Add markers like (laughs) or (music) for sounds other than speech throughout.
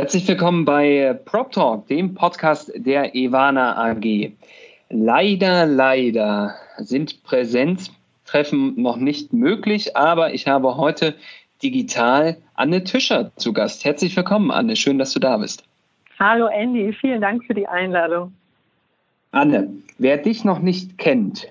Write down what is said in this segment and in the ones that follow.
Herzlich willkommen bei Prop Talk, dem Podcast der Ivana AG. Leider, leider sind Präsenztreffen noch nicht möglich, aber ich habe heute digital Anne Tischer zu Gast. Herzlich willkommen, Anne. Schön, dass du da bist. Hallo, Andy. Vielen Dank für die Einladung. Anne, wer dich noch nicht kennt,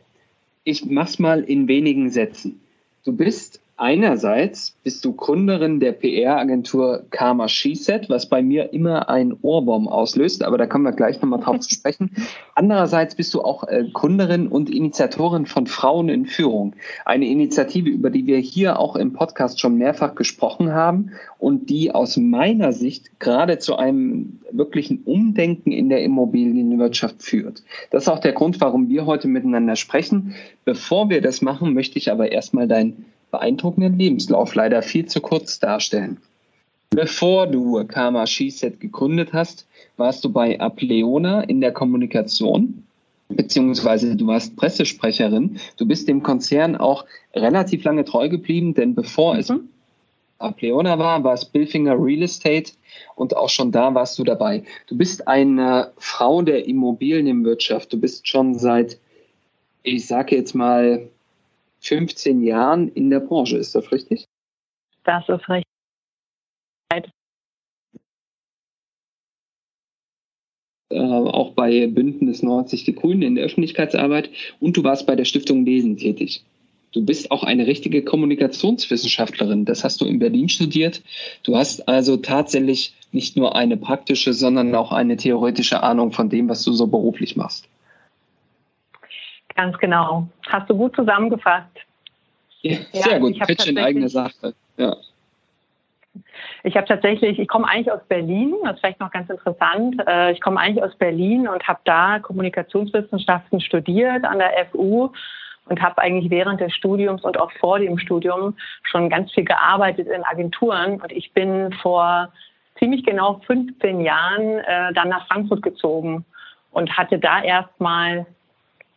ich mach's mal in wenigen Sätzen. Du bist Einerseits bist du Gründerin der PR-Agentur Karma SheSet, was bei mir immer ein Ohrwurm auslöst, aber da kommen wir gleich nochmal drauf zu sprechen. Andererseits bist du auch äh, Gründerin und Initiatorin von Frauen in Führung. Eine Initiative, über die wir hier auch im Podcast schon mehrfach gesprochen haben und die aus meiner Sicht gerade zu einem wirklichen Umdenken in der Immobilienwirtschaft führt. Das ist auch der Grund, warum wir heute miteinander sprechen. Bevor wir das machen, möchte ich aber erstmal dein beeindruckenden Lebenslauf leider viel zu kurz darstellen. Bevor du Karma SheSet gegründet hast, warst du bei Apleona in der Kommunikation, beziehungsweise du warst Pressesprecherin. Du bist dem Konzern auch relativ lange treu geblieben, denn bevor mhm. es Apleona war, war es Billfinger Real Estate und auch schon da warst du dabei. Du bist eine Frau der Immobilienwirtschaft. Du bist schon seit, ich sage jetzt mal, 15 Jahren in der Branche. Ist das richtig? Das ist richtig. Äh, auch bei Bündnis 90 Die Grünen in der Öffentlichkeitsarbeit und du warst bei der Stiftung Lesen tätig. Du bist auch eine richtige Kommunikationswissenschaftlerin. Das hast du in Berlin studiert. Du hast also tatsächlich nicht nur eine praktische, sondern auch eine theoretische Ahnung von dem, was du so beruflich machst. Ganz genau. Hast du gut zusammengefasst. Ja, sehr ja, gut. Pitch in eigener Sache. Ja. Ich habe tatsächlich, ich komme eigentlich aus Berlin, das ist vielleicht noch ganz interessant. Äh, ich komme eigentlich aus Berlin und habe da Kommunikationswissenschaften studiert an der FU und habe eigentlich während des Studiums und auch vor dem Studium schon ganz viel gearbeitet in Agenturen. Und ich bin vor ziemlich genau 15 Jahren äh, dann nach Frankfurt gezogen und hatte da erstmal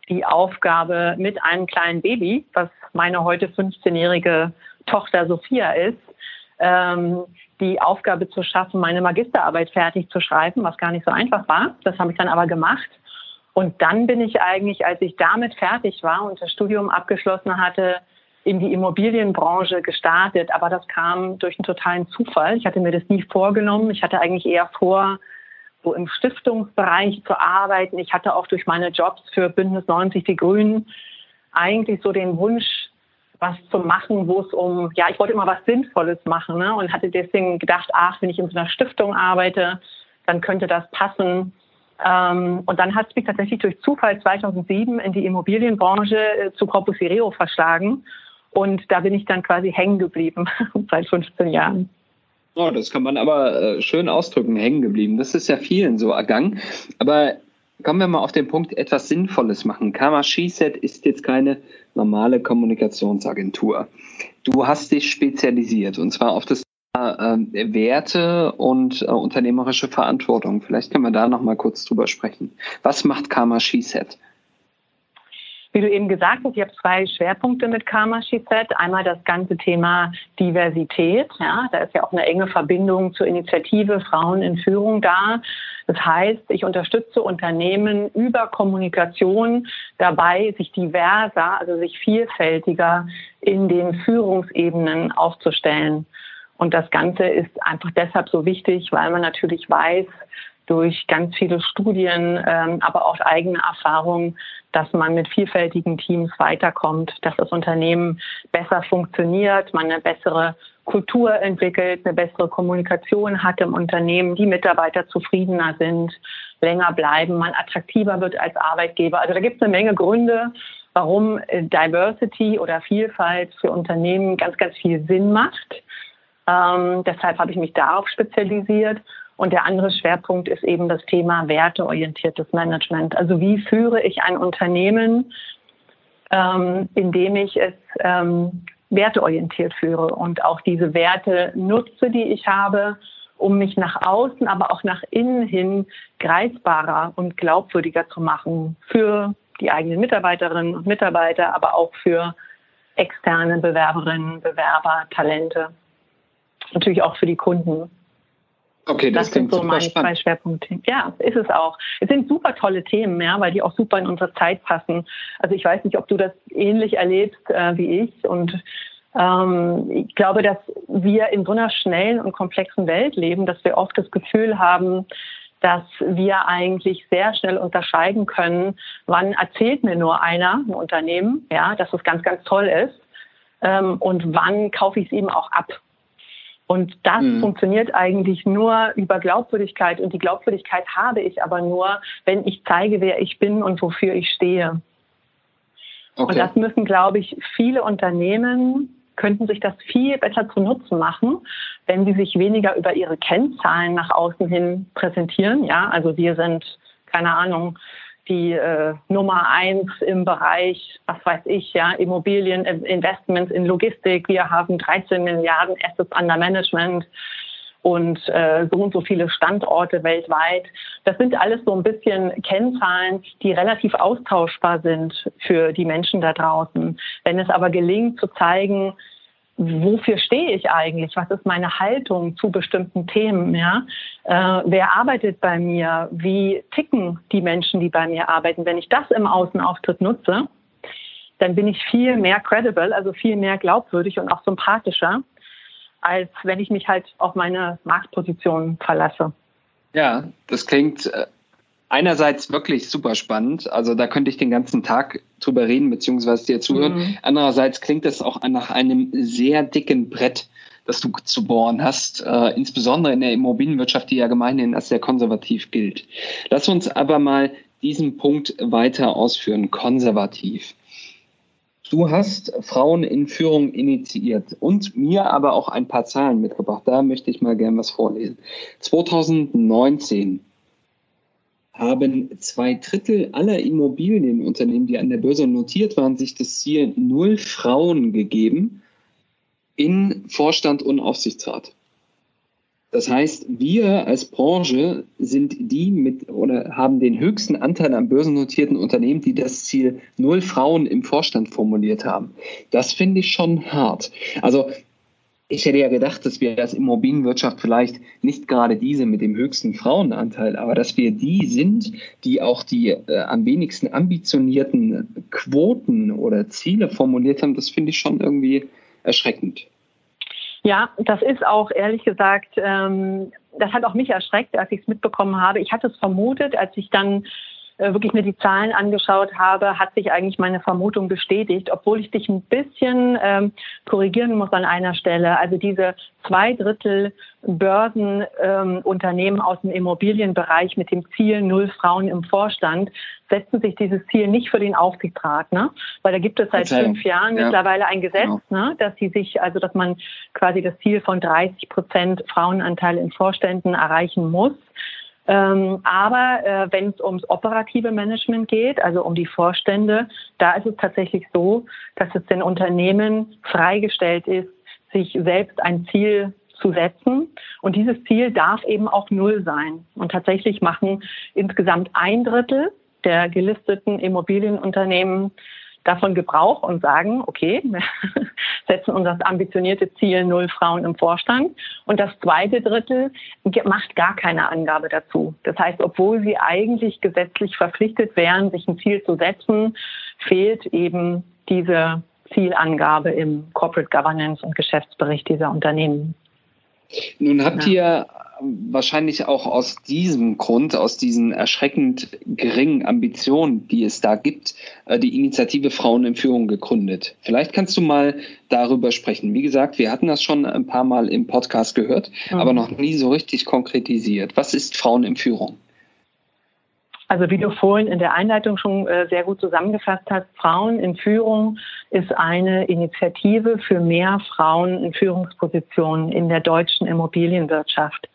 die Aufgabe mit einem kleinen Baby, was meine heute 15-jährige Tochter Sophia ist, ähm, die Aufgabe zu schaffen, meine Magisterarbeit fertig zu schreiben, was gar nicht so einfach war. Das habe ich dann aber gemacht. Und dann bin ich eigentlich, als ich damit fertig war und das Studium abgeschlossen hatte, in die Immobilienbranche gestartet. Aber das kam durch einen totalen Zufall. Ich hatte mir das nie vorgenommen. Ich hatte eigentlich eher vor, so im Stiftungsbereich zu arbeiten. Ich hatte auch durch meine Jobs für Bündnis 90 Die Grünen eigentlich so den Wunsch, was zu machen, wo es um, ja, ich wollte immer was Sinnvolles machen ne? und hatte deswegen gedacht, ach, wenn ich in so einer Stiftung arbeite, dann könnte das passen. Ähm, und dann hat es mich tatsächlich durch Zufall 2007 in die Immobilienbranche äh, zu Corpus Ireo verschlagen. Und da bin ich dann quasi hängen geblieben (laughs) seit 15 Jahren. Oh, das kann man aber äh, schön ausdrücken, hängen geblieben. Das ist ja vielen so ergangen. Aber kommen wir mal auf den Punkt, etwas Sinnvolles machen. Karma SheSet ist jetzt keine normale Kommunikationsagentur. Du hast dich spezialisiert und zwar auf das Thema äh, Werte und äh, unternehmerische Verantwortung. Vielleicht können wir da noch mal kurz drüber sprechen. Was macht Karma SheSet? Wie du eben gesagt hast, ich habe zwei Schwerpunkte mit Karma Set. Einmal das ganze Thema Diversität. Ja, da ist ja auch eine enge Verbindung zur Initiative Frauen in Führung da. Das heißt, ich unterstütze Unternehmen über Kommunikation dabei, sich diverser, also sich vielfältiger in den Führungsebenen aufzustellen. Und das Ganze ist einfach deshalb so wichtig, weil man natürlich weiß, durch ganz viele Studien, ähm, aber auch eigene Erfahrungen, dass man mit vielfältigen Teams weiterkommt, dass das Unternehmen besser funktioniert, man eine bessere Kultur entwickelt, eine bessere Kommunikation hat im Unternehmen, die Mitarbeiter zufriedener sind, länger bleiben, man attraktiver wird als Arbeitgeber. Also da gibt es eine Menge Gründe, warum äh, Diversity oder Vielfalt für Unternehmen ganz, ganz viel Sinn macht. Ähm, deshalb habe ich mich darauf spezialisiert. Und der andere Schwerpunkt ist eben das Thema werteorientiertes Management. Also wie führe ich ein Unternehmen, ähm, indem ich es ähm, werteorientiert führe und auch diese Werte nutze, die ich habe, um mich nach außen, aber auch nach innen hin greifbarer und glaubwürdiger zu machen für die eigenen Mitarbeiterinnen und Mitarbeiter, aber auch für externe Bewerberinnen, Bewerber, Talente. Natürlich auch für die Kunden. Okay, das, das sind so meine spannend. zwei Schwerpunkte. Ja, ist es auch. Es sind super tolle Themen, ja, weil die auch super in unsere Zeit passen. Also ich weiß nicht, ob du das ähnlich erlebst äh, wie ich und ähm, ich glaube, dass wir in so einer schnellen und komplexen Welt leben, dass wir oft das Gefühl haben, dass wir eigentlich sehr schnell unterscheiden können, wann erzählt mir nur einer, ein Unternehmen, ja, dass es ganz, ganz toll ist, ähm, und wann kaufe ich es ihm auch ab. Und das mhm. funktioniert eigentlich nur über Glaubwürdigkeit. Und die Glaubwürdigkeit habe ich aber nur, wenn ich zeige, wer ich bin und wofür ich stehe. Okay. Und das müssen, glaube ich, viele Unternehmen könnten sich das viel besser zu Nutzen machen, wenn sie sich weniger über ihre Kennzahlen nach außen hin präsentieren. Ja, also wir sind, keine Ahnung, die äh, Nummer eins im Bereich, was weiß ich, ja, Immobilien, Investments in Logistik. Wir haben 13 Milliarden Assets under Management und äh, so und so viele Standorte weltweit. Das sind alles so ein bisschen Kennzahlen, die relativ austauschbar sind für die Menschen da draußen. Wenn es aber gelingt zu zeigen, wofür stehe ich eigentlich? Was ist meine Haltung zu bestimmten Themen? Ja? Äh, wer arbeitet bei mir? Wie ticken die Menschen, die bei mir arbeiten? Wenn ich das im Außenauftritt nutze, dann bin ich viel mehr credible, also viel mehr glaubwürdig und auch sympathischer, als wenn ich mich halt auf meine Marktposition verlasse. Ja, das klingt äh, einerseits wirklich super spannend. Also da könnte ich den ganzen Tag drüber reden, beziehungsweise dir zuhören. Mhm. Andererseits klingt es auch nach einem sehr dicken Brett, das du zu bohren hast, äh, insbesondere in der Immobilienwirtschaft, die ja gemeinhin als sehr konservativ gilt. Lass uns aber mal diesen Punkt weiter ausführen, konservativ. Du hast Frauen in Führung initiiert und mir aber auch ein paar Zahlen mitgebracht. Da möchte ich mal gern was vorlesen. 2019 haben zwei Drittel aller Immobilienunternehmen, die an der Börse notiert waren, sich das Ziel null Frauen gegeben in Vorstand und Aufsichtsrat. Das heißt, wir als Branche sind die mit oder haben den höchsten Anteil an börsennotierten Unternehmen, die das Ziel null Frauen im Vorstand formuliert haben. Das finde ich schon hart. Also ich hätte ja gedacht, dass wir als Immobilienwirtschaft vielleicht nicht gerade diese mit dem höchsten Frauenanteil, aber dass wir die sind, die auch die äh, am wenigsten ambitionierten Quoten oder Ziele formuliert haben, das finde ich schon irgendwie erschreckend. Ja, das ist auch ehrlich gesagt, ähm, das hat auch mich erschreckt, als ich es mitbekommen habe. Ich hatte es vermutet, als ich dann wirklich mir die Zahlen angeschaut habe, hat sich eigentlich meine Vermutung bestätigt, obwohl ich dich ein bisschen ähm, korrigieren muss an einer Stelle. Also diese zwei Drittel Börsenunternehmen ähm, aus dem Immobilienbereich mit dem Ziel null Frauen im Vorstand setzen sich dieses Ziel nicht für den Aufsichtsrat, ne? Weil da gibt es seit okay. fünf Jahren ja. mittlerweile ein Gesetz, genau. ne, dass sie sich, also dass man quasi das Ziel von 30 Prozent Frauenanteil in Vorständen erreichen muss. Ähm, aber äh, wenn es ums operative Management geht, also um die Vorstände, da ist es tatsächlich so, dass es den Unternehmen freigestellt ist, sich selbst ein Ziel zu setzen. Und dieses Ziel darf eben auch null sein. Und tatsächlich machen insgesamt ein Drittel der gelisteten Immobilienunternehmen davon Gebrauch und sagen, okay, wir (laughs) setzen uns das ambitionierte Ziel null Frauen im Vorstand. Und das zweite Drittel macht gar keine Angabe dazu. Das heißt, obwohl sie eigentlich gesetzlich verpflichtet wären, sich ein Ziel zu setzen, fehlt eben diese Zielangabe im Corporate Governance und Geschäftsbericht dieser Unternehmen. Nun habt ja. ihr wahrscheinlich auch aus diesem Grund, aus diesen erschreckend geringen Ambitionen, die es da gibt, äh, die Initiative Frauen in Führung gegründet. Vielleicht kannst du mal darüber sprechen. Wie gesagt, wir hatten das schon ein paar Mal im Podcast gehört, mhm. aber noch nie so richtig konkretisiert. Was ist Frauen in Führung? Also wie du vorhin in der Einleitung schon äh, sehr gut zusammengefasst hast, Frauen in Führung ist eine Initiative für mehr Frauen in Führungspositionen in der deutschen Immobilienwirtschaft.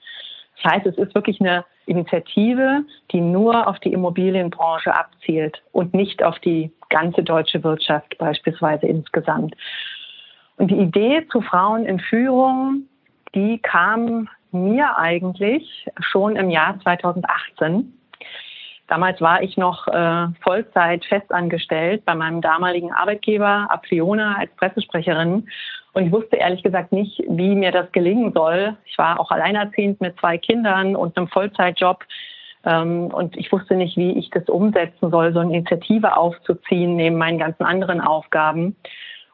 Das heißt, es ist wirklich eine Initiative, die nur auf die Immobilienbranche abzielt und nicht auf die ganze deutsche Wirtschaft beispielsweise insgesamt. Und die Idee zu Frauen in Führung, die kam mir eigentlich schon im Jahr 2018. Damals war ich noch äh, Vollzeit festangestellt bei meinem damaligen Arbeitgeber Apriona als Pressesprecherin. Und ich wusste ehrlich gesagt nicht, wie mir das gelingen soll. Ich war auch alleinerziehend mit zwei Kindern und einem Vollzeitjob. Ähm, und ich wusste nicht, wie ich das umsetzen soll, so eine Initiative aufzuziehen neben meinen ganzen anderen Aufgaben.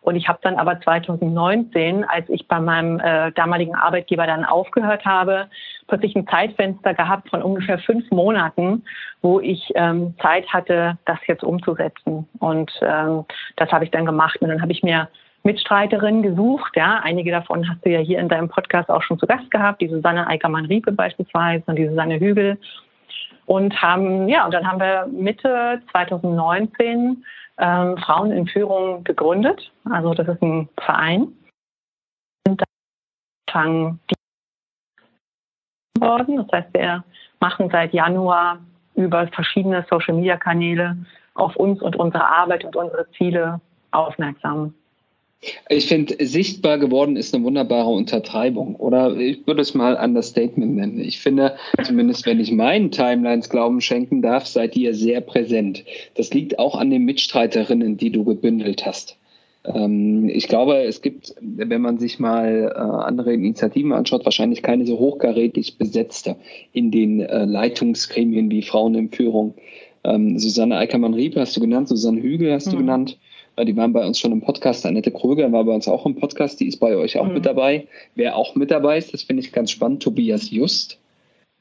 Und ich habe dann aber 2019, als ich bei meinem äh, damaligen Arbeitgeber dann aufgehört habe, plötzlich ein Zeitfenster gehabt von ungefähr fünf Monaten, wo ich ähm, Zeit hatte, das jetzt umzusetzen. Und ähm, das habe ich dann gemacht. Und dann habe ich mir Mitstreiterinnen gesucht. Ja, einige davon hast du ja hier in deinem Podcast auch schon zu Gast gehabt, die Susanne Eickermann-Riepe beispielsweise und die Susanne Hügel. Und haben, ja, und dann haben wir Mitte 2019 ähm, Frauen in Führung gegründet. Also das ist ein Verein. Und dann fangen die worden. Das heißt, wir machen seit Januar über verschiedene Social-Media-Kanäle auf uns und unsere Arbeit und unsere Ziele aufmerksam. Ich finde, sichtbar geworden ist eine wunderbare Untertreibung. Oder ich würde es mal Understatement nennen. Ich finde, zumindest wenn ich meinen Timelines Glauben schenken darf, seid ihr sehr präsent. Das liegt auch an den Mitstreiterinnen, die du gebündelt hast. Ähm, ich glaube, es gibt, wenn man sich mal äh, andere Initiativen anschaut, wahrscheinlich keine so hochkarätig besetzte in den äh, Leitungsgremien wie Frauen in Führung. Ähm, Susanne Eickermann-Riebe hast du genannt, Susanne Hügel hast mhm. du genannt. Die waren bei uns schon im Podcast. Annette Kröger war bei uns auch im Podcast. Die ist bei euch auch mhm. mit dabei. Wer auch mit dabei ist, das finde ich ganz spannend. Tobias Just.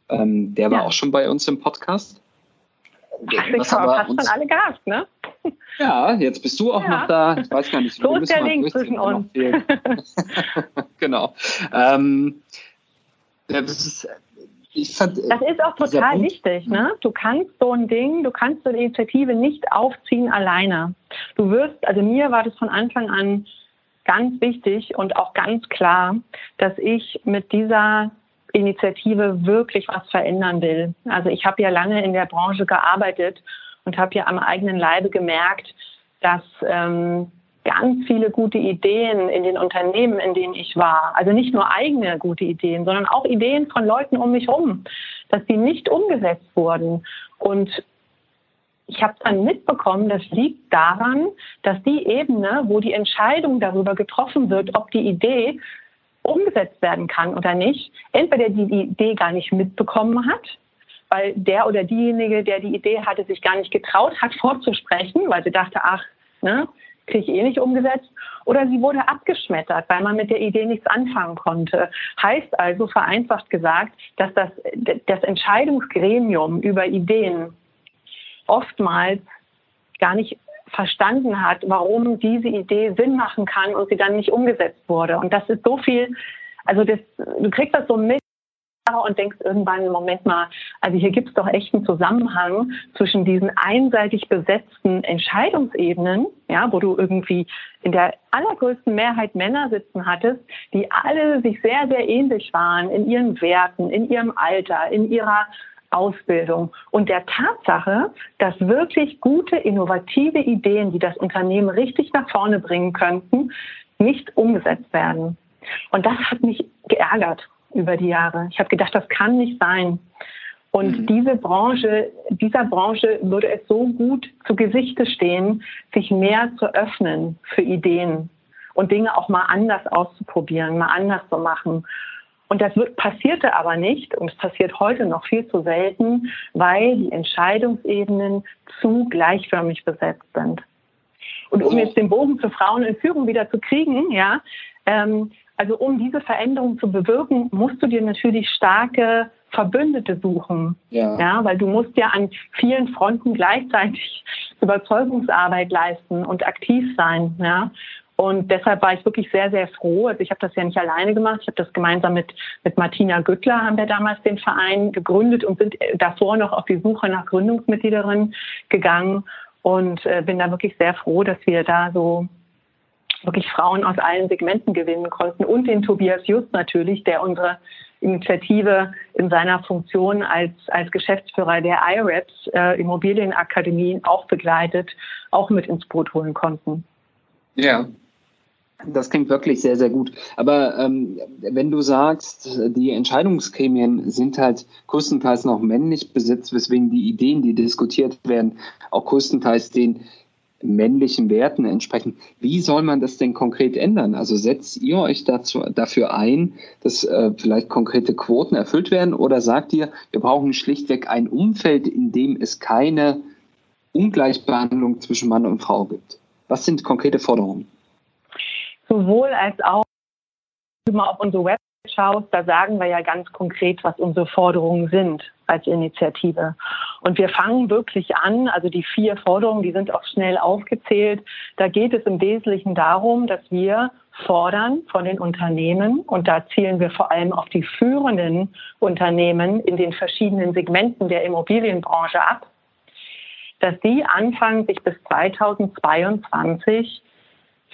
Ähm, der ja. war auch schon bei uns im Podcast. Ach, ich habe fast schon alle gehabt, ne? Ja, jetzt bist du auch ja. noch da. Ich weiß gar nicht, so ist der Link zwischen uns. (laughs) genau. Ähm, das ist, ich fand, das ist auch total wichtig. Ne? Du kannst so ein Ding, du kannst so eine Initiative nicht aufziehen alleine. Du wirst, also mir war das von Anfang an ganz wichtig und auch ganz klar, dass ich mit dieser Initiative wirklich was verändern will. Also ich habe ja lange in der Branche gearbeitet und habe ja am eigenen Leibe gemerkt, dass ähm, ganz viele gute Ideen in den Unternehmen, in denen ich war. Also nicht nur eigene gute Ideen, sondern auch Ideen von Leuten um mich herum, dass die nicht umgesetzt wurden. Und ich habe dann mitbekommen, das liegt daran, dass die Ebene, wo die Entscheidung darüber getroffen wird, ob die Idee umgesetzt werden kann oder nicht, entweder die Idee gar nicht mitbekommen hat, weil der oder diejenige, der die Idee hatte, sich gar nicht getraut hat, (laughs) vorzusprechen, weil sie dachte, ach, ne, kriege ich eh nicht umgesetzt. Oder sie wurde abgeschmettert, weil man mit der Idee nichts anfangen konnte. Heißt also vereinfacht gesagt, dass das, das Entscheidungsgremium über Ideen oftmals gar nicht verstanden hat, warum diese Idee Sinn machen kann und sie dann nicht umgesetzt wurde. Und das ist so viel, also das, du kriegst das so mit, und denkst irgendwann, Moment mal, also hier gibt es doch echt einen Zusammenhang zwischen diesen einseitig besetzten Entscheidungsebenen, ja, wo du irgendwie in der allergrößten Mehrheit Männer sitzen hattest, die alle sich sehr, sehr ähnlich waren in ihren Werten, in ihrem Alter, in ihrer Ausbildung und der Tatsache, dass wirklich gute, innovative Ideen, die das Unternehmen richtig nach vorne bringen könnten, nicht umgesetzt werden. Und das hat mich geärgert über die Jahre. Ich habe gedacht, das kann nicht sein. Und mhm. diese Branche, dieser Branche würde es so gut zu Gesichte stehen, sich mehr zu öffnen für Ideen und Dinge auch mal anders auszuprobieren, mal anders zu machen. Und das wird, passierte aber nicht und es passiert heute noch viel zu selten, weil die Entscheidungsebenen zu gleichförmig besetzt sind. Und um jetzt den Bogen zu Frauen in Führung wieder zu kriegen, ja, ähm, also um diese Veränderung zu bewirken, musst du dir natürlich starke Verbündete suchen. Ja. ja, weil du musst ja an vielen Fronten gleichzeitig (laughs) Überzeugungsarbeit leisten und aktiv sein. Ja. Und deshalb war ich wirklich sehr, sehr froh. Also ich habe das ja nicht alleine gemacht. Ich habe das gemeinsam mit, mit Martina Güttler, haben wir damals den Verein gegründet und sind davor noch auf die Suche nach Gründungsmitgliederinnen gegangen und äh, bin da wirklich sehr froh, dass wir da so wirklich Frauen aus allen Segmenten gewinnen konnten und den Tobias Just natürlich, der unsere Initiative in seiner Funktion als, als Geschäftsführer der IREPS äh, Immobilienakademien auch begleitet, auch mit ins Boot holen konnten. Ja, das klingt wirklich sehr, sehr gut. Aber ähm, wenn du sagst, die Entscheidungsgremien sind halt größtenteils noch männlich besetzt, weswegen die Ideen, die diskutiert werden, auch größtenteils den männlichen Werten entsprechen. Wie soll man das denn konkret ändern? Also setzt ihr euch dazu, dafür ein, dass äh, vielleicht konkrete Quoten erfüllt werden oder sagt ihr, wir brauchen schlichtweg ein Umfeld, in dem es keine Ungleichbehandlung zwischen Mann und Frau gibt? Was sind konkrete Forderungen? Sowohl als auch, wenn du mal auf unsere Website schaust, da sagen wir ja ganz konkret, was unsere Forderungen sind als Initiative. Und wir fangen wirklich an, also die vier Forderungen, die sind auch schnell aufgezählt. Da geht es im Wesentlichen darum, dass wir fordern von den Unternehmen, und da zielen wir vor allem auf die führenden Unternehmen in den verschiedenen Segmenten der Immobilienbranche ab, dass die anfangen, sich bis 2022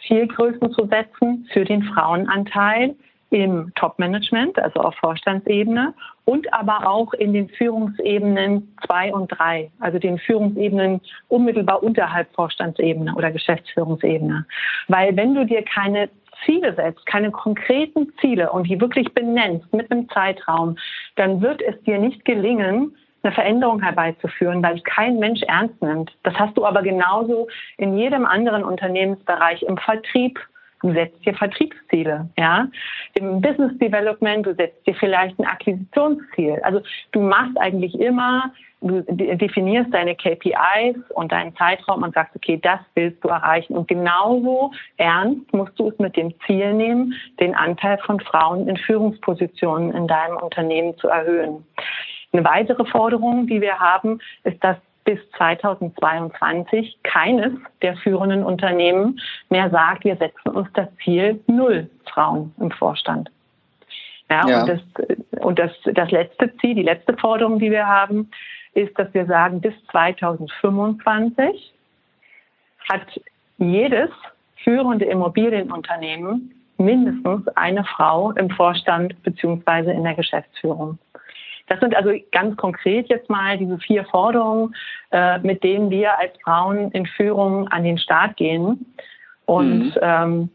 Zielgrößen zu setzen für den Frauenanteil im Top-Management, also auf Vorstandsebene und aber auch in den Führungsebenen zwei und drei, also den Führungsebenen unmittelbar unterhalb Vorstandsebene oder Geschäftsführungsebene. Weil wenn du dir keine Ziele setzt, keine konkreten Ziele und die wirklich benennst mit einem Zeitraum, dann wird es dir nicht gelingen, eine Veränderung herbeizuführen, weil es kein Mensch ernst nimmt. Das hast du aber genauso in jedem anderen Unternehmensbereich im Vertrieb. Du setzt dir Vertriebsziele, ja. Im Business Development, du setzt dir vielleicht ein Akquisitionsziel. Also du machst eigentlich immer, du definierst deine KPIs und deinen Zeitraum und sagst, okay, das willst du erreichen. Und genauso ernst musst du es mit dem Ziel nehmen, den Anteil von Frauen in Führungspositionen in deinem Unternehmen zu erhöhen. Eine weitere Forderung, die wir haben, ist, dass bis 2022 keines der führenden Unternehmen mehr sagt, wir setzen uns das Ziel null Frauen im Vorstand. Ja, ja. Und, das, und das, das letzte Ziel, die letzte Forderung, die wir haben, ist, dass wir sagen, bis 2025 hat jedes führende Immobilienunternehmen mindestens eine Frau im Vorstand beziehungsweise in der Geschäftsführung. Das sind also ganz konkret jetzt mal diese vier Forderungen, äh, mit denen wir als Frauen in Führung an den Start gehen. Und mhm. ähm,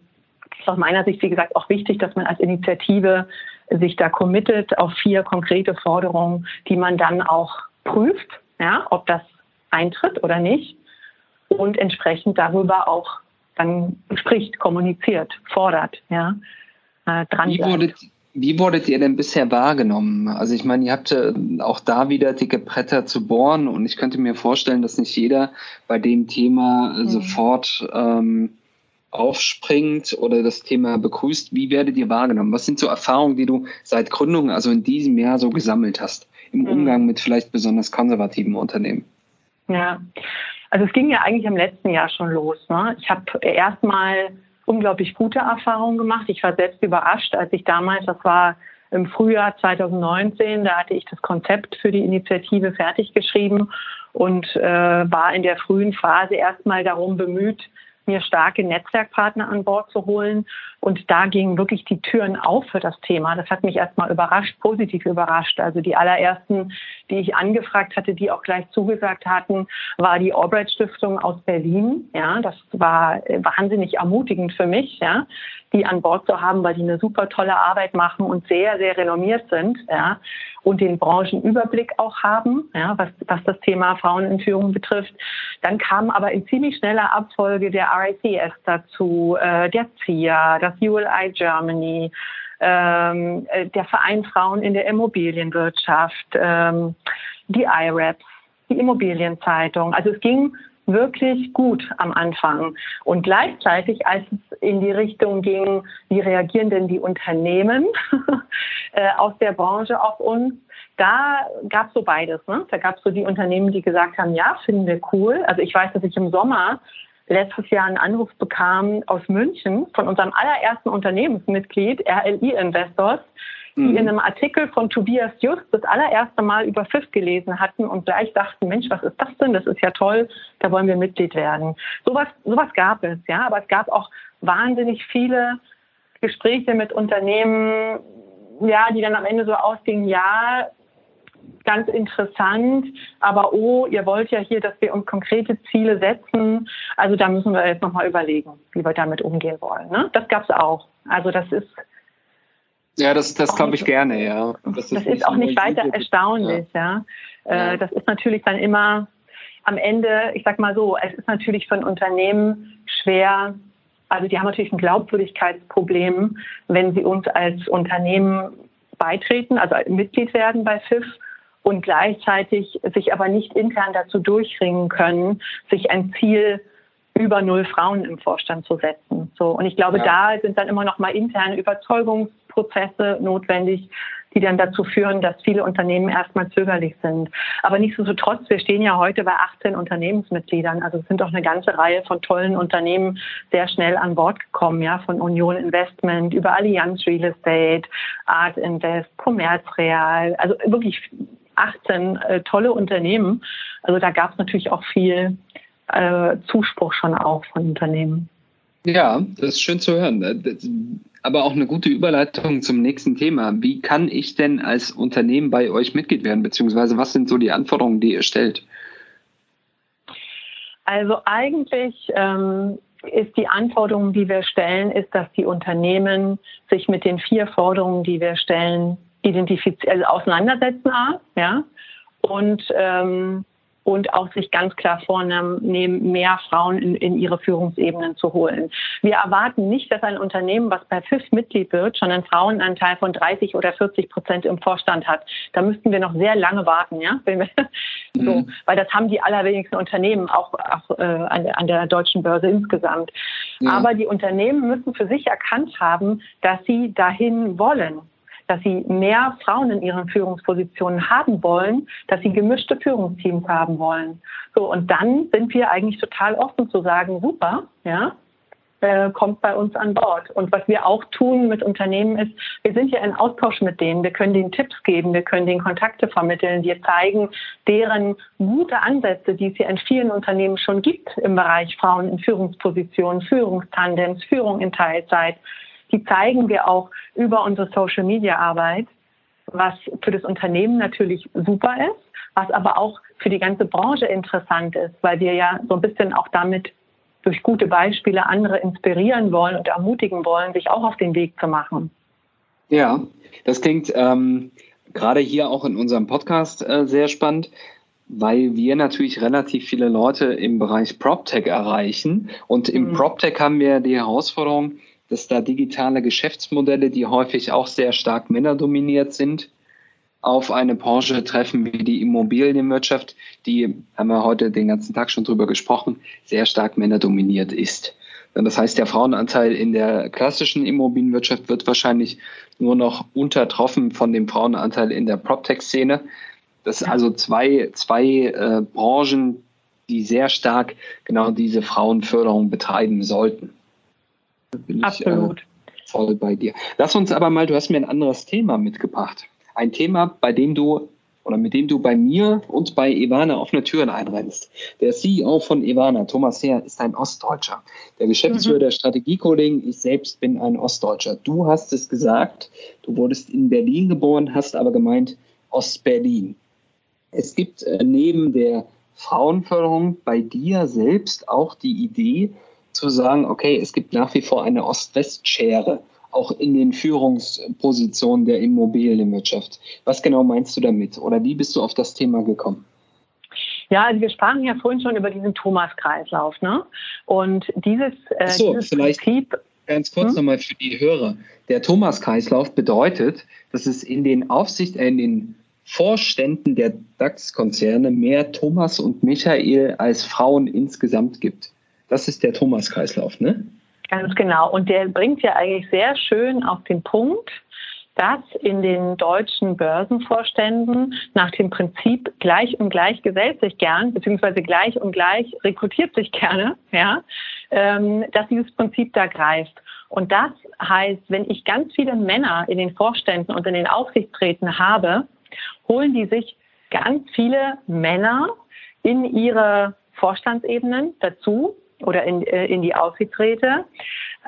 ist aus meiner Sicht, wie gesagt, auch wichtig, dass man als Initiative sich da committet auf vier konkrete Forderungen, die man dann auch prüft, ja, ob das eintritt oder nicht und entsprechend darüber auch dann spricht, kommuniziert, fordert, ja, äh, dran wie, wurde, wie wurdet ihr denn bisher wahrgenommen? Also ich meine, ihr habt äh, auch da wieder dicke Bretter zu bohren und ich könnte mir vorstellen, dass nicht jeder bei dem Thema mhm. sofort ähm, aufspringt oder das Thema begrüßt. Wie werdet ihr wahrgenommen? Was sind so Erfahrungen, die du seit Gründung, also in diesem Jahr so gesammelt hast im mhm. Umgang mit vielleicht besonders konservativen Unternehmen? Ja, also es ging ja eigentlich im letzten Jahr schon los. Ne? Ich habe erstmal unglaublich gute Erfahrungen gemacht. Ich war selbst überrascht, als ich damals, das war im Frühjahr 2019, da hatte ich das Konzept für die Initiative fertig geschrieben und äh, war in der frühen Phase erstmal darum bemüht, mir starke Netzwerkpartner an Bord zu holen. Und da gingen wirklich die Türen auf für das Thema. Das hat mich erstmal überrascht, positiv überrascht. Also die allerersten, die ich angefragt hatte, die auch gleich zugesagt hatten, war die Albright Stiftung aus Berlin. Ja, das war wahnsinnig ermutigend für mich, ja, die an Bord zu haben, weil die eine super tolle Arbeit machen und sehr, sehr renommiert sind, ja, und den Branchenüberblick auch haben, ja, was, was das Thema Frauen in Führung betrifft. Dann kam aber in ziemlich schneller Abfolge der RICS dazu, äh, der CIA, das ULI Germany, ähm, äh, der Verein Frauen in der Immobilienwirtschaft, ähm, die IRAPs, die Immobilienzeitung. Also es ging wirklich gut am Anfang. Und gleichzeitig, als es in die Richtung ging, wie reagieren denn die Unternehmen (laughs) äh, aus der Branche auf uns, da gab es so beides. Ne? Da gab es so die Unternehmen, die gesagt haben, ja, finden wir cool. Also ich weiß, dass ich im Sommer letztes Jahr einen Anruf bekam aus München von unserem allerersten Unternehmensmitglied, RLI Investors, die mhm. in einem Artikel von Tobias Just das allererste Mal über FIF gelesen hatten und gleich dachten, Mensch, was ist das denn? Das ist ja toll, da wollen wir Mitglied werden. Sowas, sowas gab es, ja, aber es gab auch wahnsinnig viele Gespräche mit Unternehmen, ja, die dann am Ende so ausgingen, ja, ganz interessant, aber oh, ihr wollt ja hier, dass wir uns konkrete Ziele setzen. Also da müssen wir jetzt nochmal überlegen, wie wir damit umgehen wollen. Ne? Das gab es auch. Also das ist. Ja, das, das glaube ich gerne, ja. Das ist, das ist auch nicht weiter erstaunlich, ja. ja. Äh, das ist natürlich dann immer am Ende, ich sag mal so, es ist natürlich für ein Unternehmen schwer, also die haben natürlich ein Glaubwürdigkeitsproblem, wenn sie uns als Unternehmen beitreten, also Mitglied werden bei FIF und gleichzeitig sich aber nicht intern dazu durchringen können, sich ein Ziel über null Frauen im Vorstand zu setzen. So und ich glaube, ja. da sind dann immer noch mal interne Überzeugungsprozesse notwendig, die dann dazu führen, dass viele Unternehmen erstmal zögerlich sind. Aber nichtsdestotrotz, wir stehen ja heute bei 18 Unternehmensmitgliedern. Also es sind doch eine ganze Reihe von tollen Unternehmen sehr schnell an Bord gekommen, ja, von Union Investment über Allianz Real Estate, Art Invest, Commerz Real. Also wirklich 18 äh, tolle Unternehmen. Also da gab es natürlich auch viel äh, Zuspruch schon auch von Unternehmen. Ja, das ist schön zu hören. Das, aber auch eine gute Überleitung zum nächsten Thema. Wie kann ich denn als Unternehmen bei euch Mitglied werden, beziehungsweise was sind so die Anforderungen, die ihr stellt? Also eigentlich ähm, ist die Anforderung, die wir stellen, ist, dass die Unternehmen sich mit den vier Forderungen, die wir stellen, identifizieren, also auseinandersetzen, ja, und ähm, und auch sich ganz klar vornehmen, mehr Frauen in, in, ihre Führungsebenen zu holen. Wir erwarten nicht, dass ein Unternehmen, was bei FIF Mitglied wird, schon einen Frauenanteil von 30 oder 40 Prozent im Vorstand hat. Da müssten wir noch sehr lange warten, ja, wir, (laughs) mhm. so, weil das haben die allerwenigsten Unternehmen auch, auch äh, an, der, an, der, deutschen Börse insgesamt. Ja. Aber die Unternehmen müssen für sich erkannt haben, dass sie dahin wollen dass sie mehr Frauen in ihren Führungspositionen haben wollen, dass sie gemischte Führungsteams haben wollen. So, und dann sind wir eigentlich total offen zu sagen, super, ja, äh, kommt bei uns an Bord. Und was wir auch tun mit Unternehmen ist, wir sind ja in Austausch mit denen. Wir können denen Tipps geben, wir können denen Kontakte vermitteln. Wir zeigen deren gute Ansätze, die es ja in vielen Unternehmen schon gibt im Bereich Frauen in Führungspositionen, Führungstandems, Führung in Teilzeit die zeigen wir auch über unsere Social-Media-Arbeit, was für das Unternehmen natürlich super ist, was aber auch für die ganze Branche interessant ist, weil wir ja so ein bisschen auch damit durch gute Beispiele andere inspirieren wollen und ermutigen wollen, sich auch auf den Weg zu machen. Ja, das klingt ähm, gerade hier auch in unserem Podcast äh, sehr spannend, weil wir natürlich relativ viele Leute im Bereich PropTech erreichen. Und im mhm. PropTech haben wir die Herausforderung, dass da digitale Geschäftsmodelle, die häufig auch sehr stark männerdominiert sind, auf eine Branche treffen wie die Immobilienwirtschaft, die, haben wir heute den ganzen Tag schon drüber gesprochen, sehr stark männerdominiert ist. Das heißt, der Frauenanteil in der klassischen Immobilienwirtschaft wird wahrscheinlich nur noch untertroffen von dem Frauenanteil in der PropTech-Szene. Das sind also zwei, zwei äh, Branchen, die sehr stark genau diese Frauenförderung betreiben sollten. Da bin Absolut. Ich, äh, voll bei dir. Lass uns aber mal, du hast mir ein anderes Thema mitgebracht. Ein Thema, bei dem du oder mit dem du bei mir und bei Ivana offene Türen einrennst. Der CEO von Ivana, Thomas Heer, ist ein Ostdeutscher. Der Geschäftsführer mhm. der Strategiekollegen, ich selbst bin ein Ostdeutscher. Du hast es gesagt, du wurdest in Berlin geboren, hast aber gemeint Ostberlin. Es gibt äh, neben der Frauenförderung bei dir selbst auch die Idee, zu sagen, okay, es gibt nach wie vor eine Ost-West-Schere, auch in den Führungspositionen der Immobilienwirtschaft. Was genau meinst du damit oder wie bist du auf das Thema gekommen? Ja, also wir sprachen ja vorhin schon über diesen Thomas-Kreislauf, ne? Und dieses, äh, so, dieses vielleicht Prinzip. Ganz kurz hm? nochmal für die Hörer. Der Thomas-Kreislauf bedeutet, dass es in den Aufsicht, äh, in den Vorständen der DAX-Konzerne mehr Thomas und Michael als Frauen insgesamt gibt. Das ist der Thomas-Kreislauf, ne? Ganz genau. Und der bringt ja eigentlich sehr schön auf den Punkt, dass in den deutschen Börsenvorständen nach dem Prinzip gleich und gleich gesellt sich gern, beziehungsweise gleich und gleich rekrutiert sich gerne, ja, ähm, dass dieses Prinzip da greift. Und das heißt, wenn ich ganz viele Männer in den Vorständen und in den Aufsichtsräten habe, holen die sich ganz viele Männer in ihre Vorstandsebenen dazu, oder in, äh, in die Aufsichtsräte,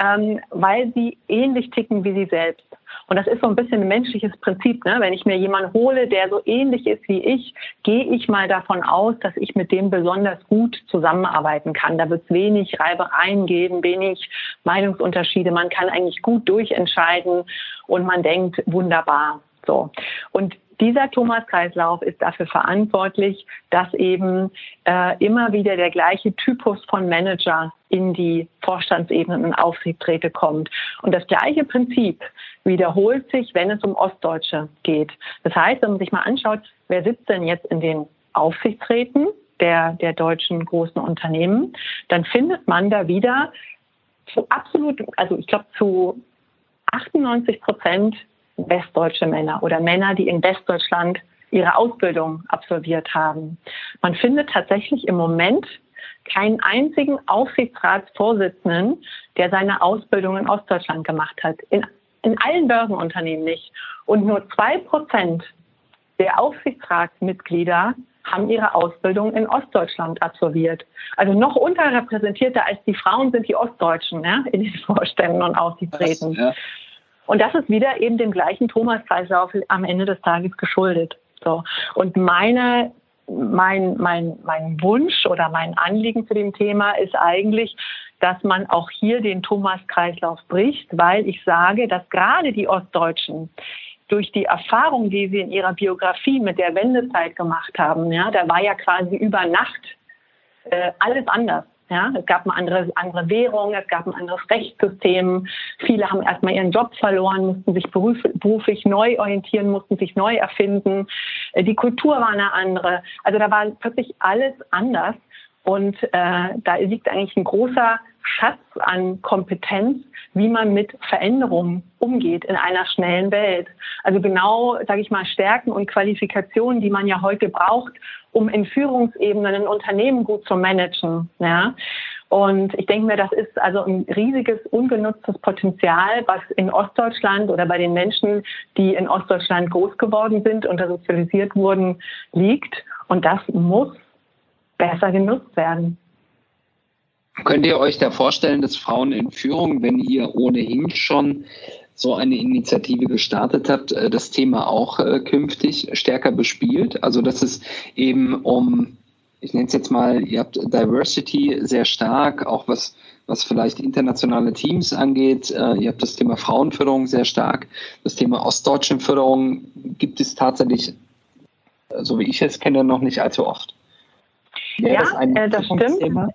ähm, weil sie ähnlich ticken wie sie selbst. Und das ist so ein bisschen ein menschliches Prinzip. Ne? Wenn ich mir jemanden hole, der so ähnlich ist wie ich, gehe ich mal davon aus, dass ich mit dem besonders gut zusammenarbeiten kann. Da wird es wenig Reibereien geben, wenig Meinungsunterschiede. Man kann eigentlich gut durchentscheiden und man denkt, wunderbar. So. Und dieser Thomas-Kreislauf ist dafür verantwortlich, dass eben äh, immer wieder der gleiche Typus von Manager in die Vorstandsebenen und Aufsichtsräte kommt. Und das gleiche Prinzip wiederholt sich, wenn es um Ostdeutsche geht. Das heißt, wenn man sich mal anschaut, wer sitzt denn jetzt in den Aufsichtsräten der, der deutschen großen Unternehmen, dann findet man da wieder zu absolut, also ich glaube zu 98 Prozent westdeutsche Männer oder Männer, die in Westdeutschland ihre Ausbildung absolviert haben. Man findet tatsächlich im Moment keinen einzigen Aufsichtsratsvorsitzenden, der seine Ausbildung in Ostdeutschland gemacht hat. In, in allen Börsenunternehmen nicht. Und nur zwei Prozent der Aufsichtsratsmitglieder haben ihre Ausbildung in Ostdeutschland absolviert. Also noch unterrepräsentierter als die Frauen sind die Ostdeutschen ja, in den (laughs) Vorständen und Aufsichtsräten. Ja. Und das ist wieder eben dem gleichen Thomas-Kreislauf am Ende des Tages geschuldet. So. Und meine, mein, mein, mein Wunsch oder mein Anliegen zu dem Thema ist eigentlich, dass man auch hier den Thomas-Kreislauf bricht, weil ich sage, dass gerade die Ostdeutschen durch die Erfahrung, die sie in ihrer Biografie mit der Wendezeit gemacht haben, ja, da war ja quasi über Nacht äh, alles anders. Ja, es gab eine andere, andere Währung, es gab ein anderes Rechtssystem. Viele haben erstmal ihren Job verloren, mussten sich beruflich neu orientieren, mussten sich neu erfinden. Äh, die Kultur war eine andere. Also da war plötzlich alles anders. Und äh, da liegt eigentlich ein großer Schatz an Kompetenz, wie man mit Veränderungen umgeht in einer schnellen Welt. Also genau, sage ich mal, Stärken und Qualifikationen, die man ja heute braucht, um in Führungsebenen ein Unternehmen gut zu managen. Ja. Und ich denke mir, das ist also ein riesiges ungenutztes Potenzial, was in Ostdeutschland oder bei den Menschen, die in Ostdeutschland groß geworden sind und sozialisiert wurden, liegt. Und das muss besser genutzt werden. Könnt ihr euch da vorstellen, dass Frauen in Führung, wenn ihr ohnehin schon so eine Initiative gestartet habt, äh, das Thema auch äh, künftig stärker bespielt? Also dass es eben um, ich nenne es jetzt mal, ihr habt Diversity sehr stark, auch was, was vielleicht internationale Teams angeht. Äh, ihr habt das Thema Frauenförderung sehr stark. Das Thema ostdeutschen Förderung gibt es tatsächlich, so wie ich es kenne, noch nicht allzu oft. Ja, das, ein äh, das stimmt.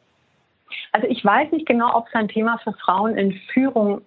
Also ich weiß nicht genau, ob es ein Thema für Frauen in Führung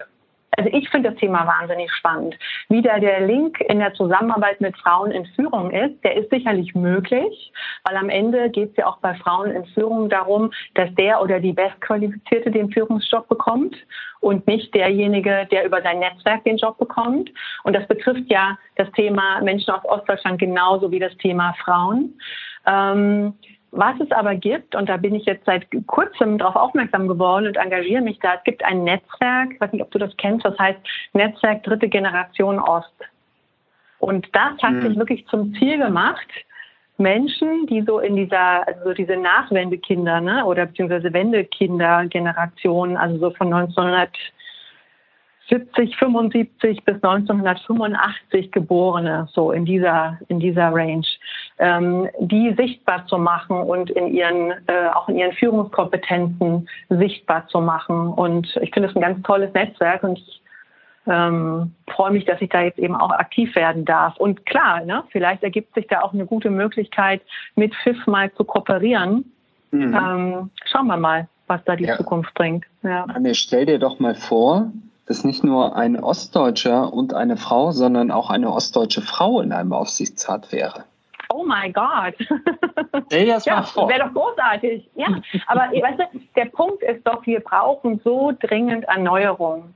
also ich finde das Thema wahnsinnig spannend. Wie da der Link in der Zusammenarbeit mit Frauen in Führung ist, der ist sicherlich möglich, weil am Ende geht es ja auch bei Frauen in Führung darum, dass der oder die Bestqualifizierte den Führungsjob bekommt und nicht derjenige, der über sein Netzwerk den Job bekommt. Und das betrifft ja das Thema Menschen aus Ostdeutschland genauso wie das Thema Frauen. Ähm, was es aber gibt, und da bin ich jetzt seit kurzem darauf aufmerksam geworden und engagiere mich da, es gibt ein Netzwerk, ich weiß nicht, ob du das kennst, das heißt Netzwerk Dritte Generation Ost. Und das hat mhm. sich wirklich zum Ziel gemacht, Menschen, die so in dieser, also diese Nachwendekinder, ne, oder beziehungsweise Wendekinder-Generation, also so von 1900 70, 75 bis 1985 Geborene, so in dieser, in dieser Range, ähm, die sichtbar zu machen und in ihren, äh, auch in ihren Führungskompetenzen sichtbar zu machen. Und ich finde es ein ganz tolles Netzwerk und ich ähm, freue mich, dass ich da jetzt eben auch aktiv werden darf. Und klar, ne, vielleicht ergibt sich da auch eine gute Möglichkeit, mit FIF mal zu kooperieren. Mhm. Ähm, schauen wir mal, was da die ja. Zukunft bringt. Ja. Anne, stell dir doch mal vor, dass nicht nur ein Ostdeutscher und eine Frau, sondern auch eine ostdeutsche Frau in einem Aufsichtsrat wäre. Oh mein Gott. (laughs) Stell dir das ja, mal vor. Wäre doch großartig. Ja, aber weißt du, der Punkt ist doch, wir brauchen so dringend Erneuerung.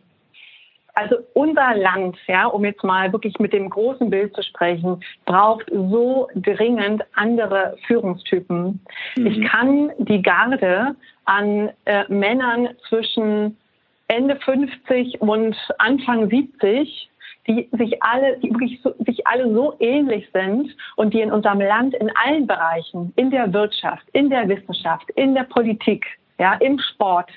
Also unser Land, ja, um jetzt mal wirklich mit dem großen Bild zu sprechen, braucht so dringend andere Führungstypen. Mhm. Ich kann die Garde an äh, Männern zwischen Ende 50 und Anfang 70, die sich alle, die wirklich so, sich alle so ähnlich sind und die in unserem Land in allen Bereichen, in der Wirtschaft, in der Wissenschaft, in der Politik, ja, im Sport,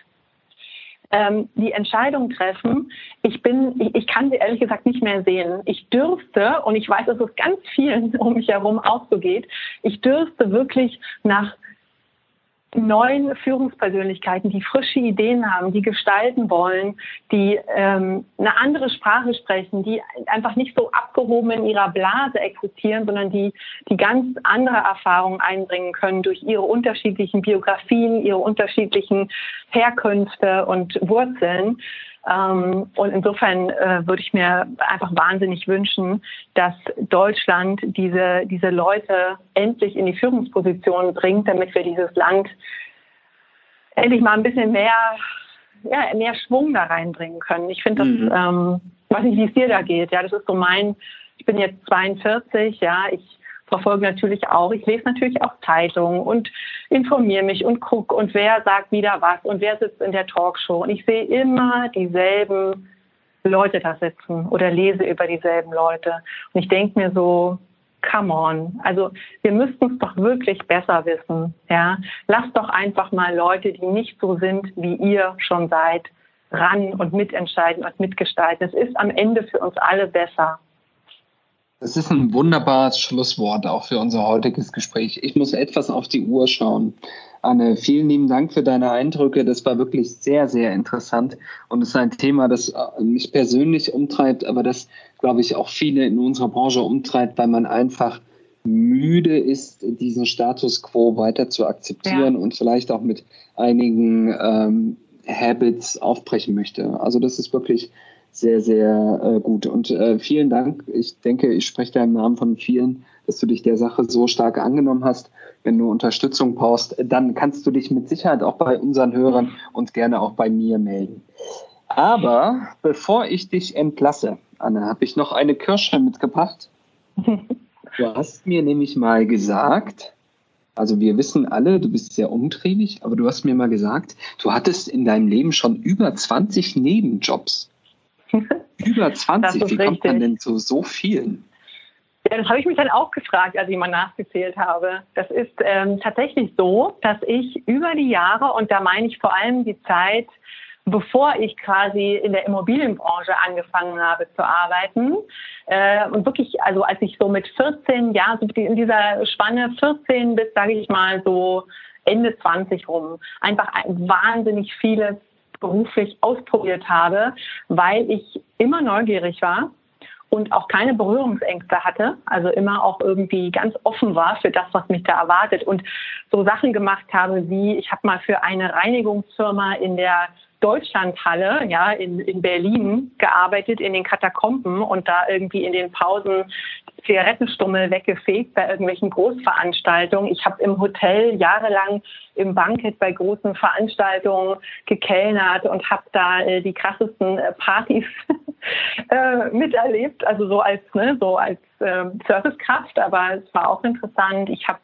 ähm, die Entscheidung treffen. Ich bin, ich, ich kann sie ehrlich gesagt nicht mehr sehen. Ich dürfte, und ich weiß, dass es ganz vielen (laughs) um mich herum auch so geht, ich dürfte wirklich nach neuen Führungspersönlichkeiten, die frische Ideen haben, die gestalten wollen, die ähm, eine andere Sprache sprechen, die einfach nicht so abgehoben in ihrer Blase existieren, sondern die die ganz andere Erfahrungen einbringen können durch ihre unterschiedlichen Biografien, ihre unterschiedlichen Herkünfte und Wurzeln. Ähm, und insofern äh, würde ich mir einfach wahnsinnig wünschen, dass Deutschland diese, diese Leute endlich in die Führungsposition bringt, damit wir dieses Land endlich mal ein bisschen mehr, ja, mehr Schwung da reinbringen können. Ich finde das, mhm. ähm, weiß nicht, wie es dir da geht. Ja, das ist so mein, ich bin jetzt 42, ja, ich verfolge natürlich auch. Ich lese natürlich auch Zeitungen und informiere mich und gucke und wer sagt wieder was und wer sitzt in der Talkshow. Und ich sehe immer dieselben Leute da sitzen oder lese über dieselben Leute. Und ich denke mir so, come on. Also wir müssten es doch wirklich besser wissen. Ja, lasst doch einfach mal Leute, die nicht so sind, wie ihr schon seid, ran und mitentscheiden und mitgestalten. Es ist am Ende für uns alle besser. Das ist ein wunderbares Schlusswort auch für unser heutiges Gespräch. Ich muss etwas auf die Uhr schauen. Anne, vielen lieben Dank für deine Eindrücke. Das war wirklich sehr, sehr interessant. Und es ist ein Thema, das äh, mich persönlich umtreibt, aber das, glaube ich, auch viele in unserer Branche umtreibt, weil man einfach müde ist, diesen Status quo weiter zu akzeptieren ja. und vielleicht auch mit einigen ähm, Habits aufbrechen möchte. Also das ist wirklich sehr, sehr äh, gut. Und äh, vielen Dank. Ich denke, ich spreche da im Namen von vielen, dass du dich der Sache so stark angenommen hast. Wenn du Unterstützung brauchst, dann kannst du dich mit Sicherheit auch bei unseren Hörern und gerne auch bei mir melden. Aber bevor ich dich entlasse, Anne, habe ich noch eine Kirsche mitgebracht. (laughs) Du hast mir nämlich mal gesagt, also wir wissen alle, du bist sehr umtriebig, aber du hast mir mal gesagt, du hattest in deinem Leben schon über 20 Nebenjobs. Über 20, wie kommt man denn zu so vielen? Ja, das habe ich mich dann auch gefragt, als ich mal nachgezählt habe. Das ist ähm, tatsächlich so, dass ich über die Jahre, und da meine ich vor allem die Zeit, bevor ich quasi in der Immobilienbranche angefangen habe zu arbeiten. Äh, und wirklich, also als ich so mit 14 Jahren, so in dieser Spanne 14 bis, sage ich mal, so Ende 20 rum, einfach wahnsinnig vieles beruflich ausprobiert habe, weil ich immer neugierig war und auch keine Berührungsängste hatte, also immer auch irgendwie ganz offen war für das, was mich da erwartet und so Sachen gemacht habe wie, ich habe mal für eine Reinigungsfirma in der Deutschlandhalle, ja, in, in Berlin gearbeitet, in den Katakomben und da irgendwie in den Pausen Zigarettenstummel weggefegt bei irgendwelchen Großveranstaltungen. Ich habe im Hotel jahrelang im Bankett bei großen Veranstaltungen gekellnert und habe da äh, die krassesten äh, Partys (laughs) äh, miterlebt, also so als ne, so als äh, Servicekraft, aber es war auch interessant. Ich habe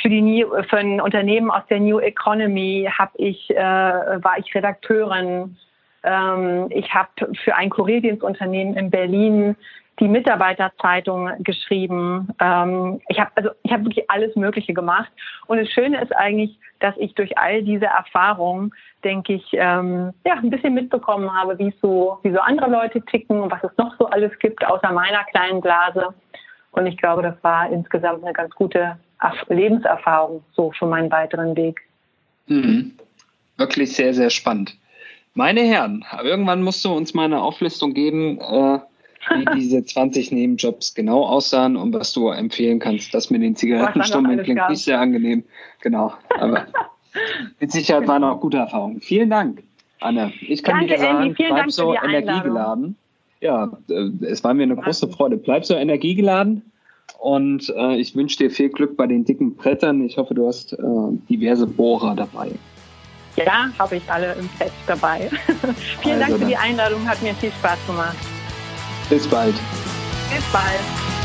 für die New, für ein Unternehmen aus der New Economy habe ich äh, war ich Redakteurin. Ähm, ich habe für ein Kurierdienstunternehmen in Berlin die Mitarbeiterzeitung geschrieben. Ähm, ich habe also ich habe wirklich alles Mögliche gemacht. Und das Schöne ist eigentlich, dass ich durch all diese Erfahrungen, denke ich, ähm, ja ein bisschen mitbekommen habe, wie so wie so andere Leute ticken und was es noch so alles gibt außer meiner kleinen Blase. Und ich glaube, das war insgesamt eine ganz gute Lebenserfahrung so für meinen weiteren Weg. Mhm. Wirklich sehr, sehr spannend. Meine Herren, irgendwann musst du uns mal eine Auflistung geben, äh, wie (laughs) diese 20 Nebenjobs genau aussahen und was du empfehlen kannst. Das mit den Zigarettenstummeln klingt nicht sehr angenehm. Genau. Aber (laughs) mit Sicherheit waren auch gute Erfahrungen. Vielen Dank, Anne. Ich kann Danke, dir sagen, bleib Dank so energiegeladen. Ja, äh, es war mir eine große Freude. Bleib so energiegeladen und äh, ich wünsche dir viel Glück bei den dicken Brettern. Ich hoffe, du hast äh, diverse Bohrer dabei. Ja, habe ich alle im Set dabei. (laughs) Vielen also Dank für die Einladung, hat mir viel Spaß gemacht. Bis bald. Bis bald.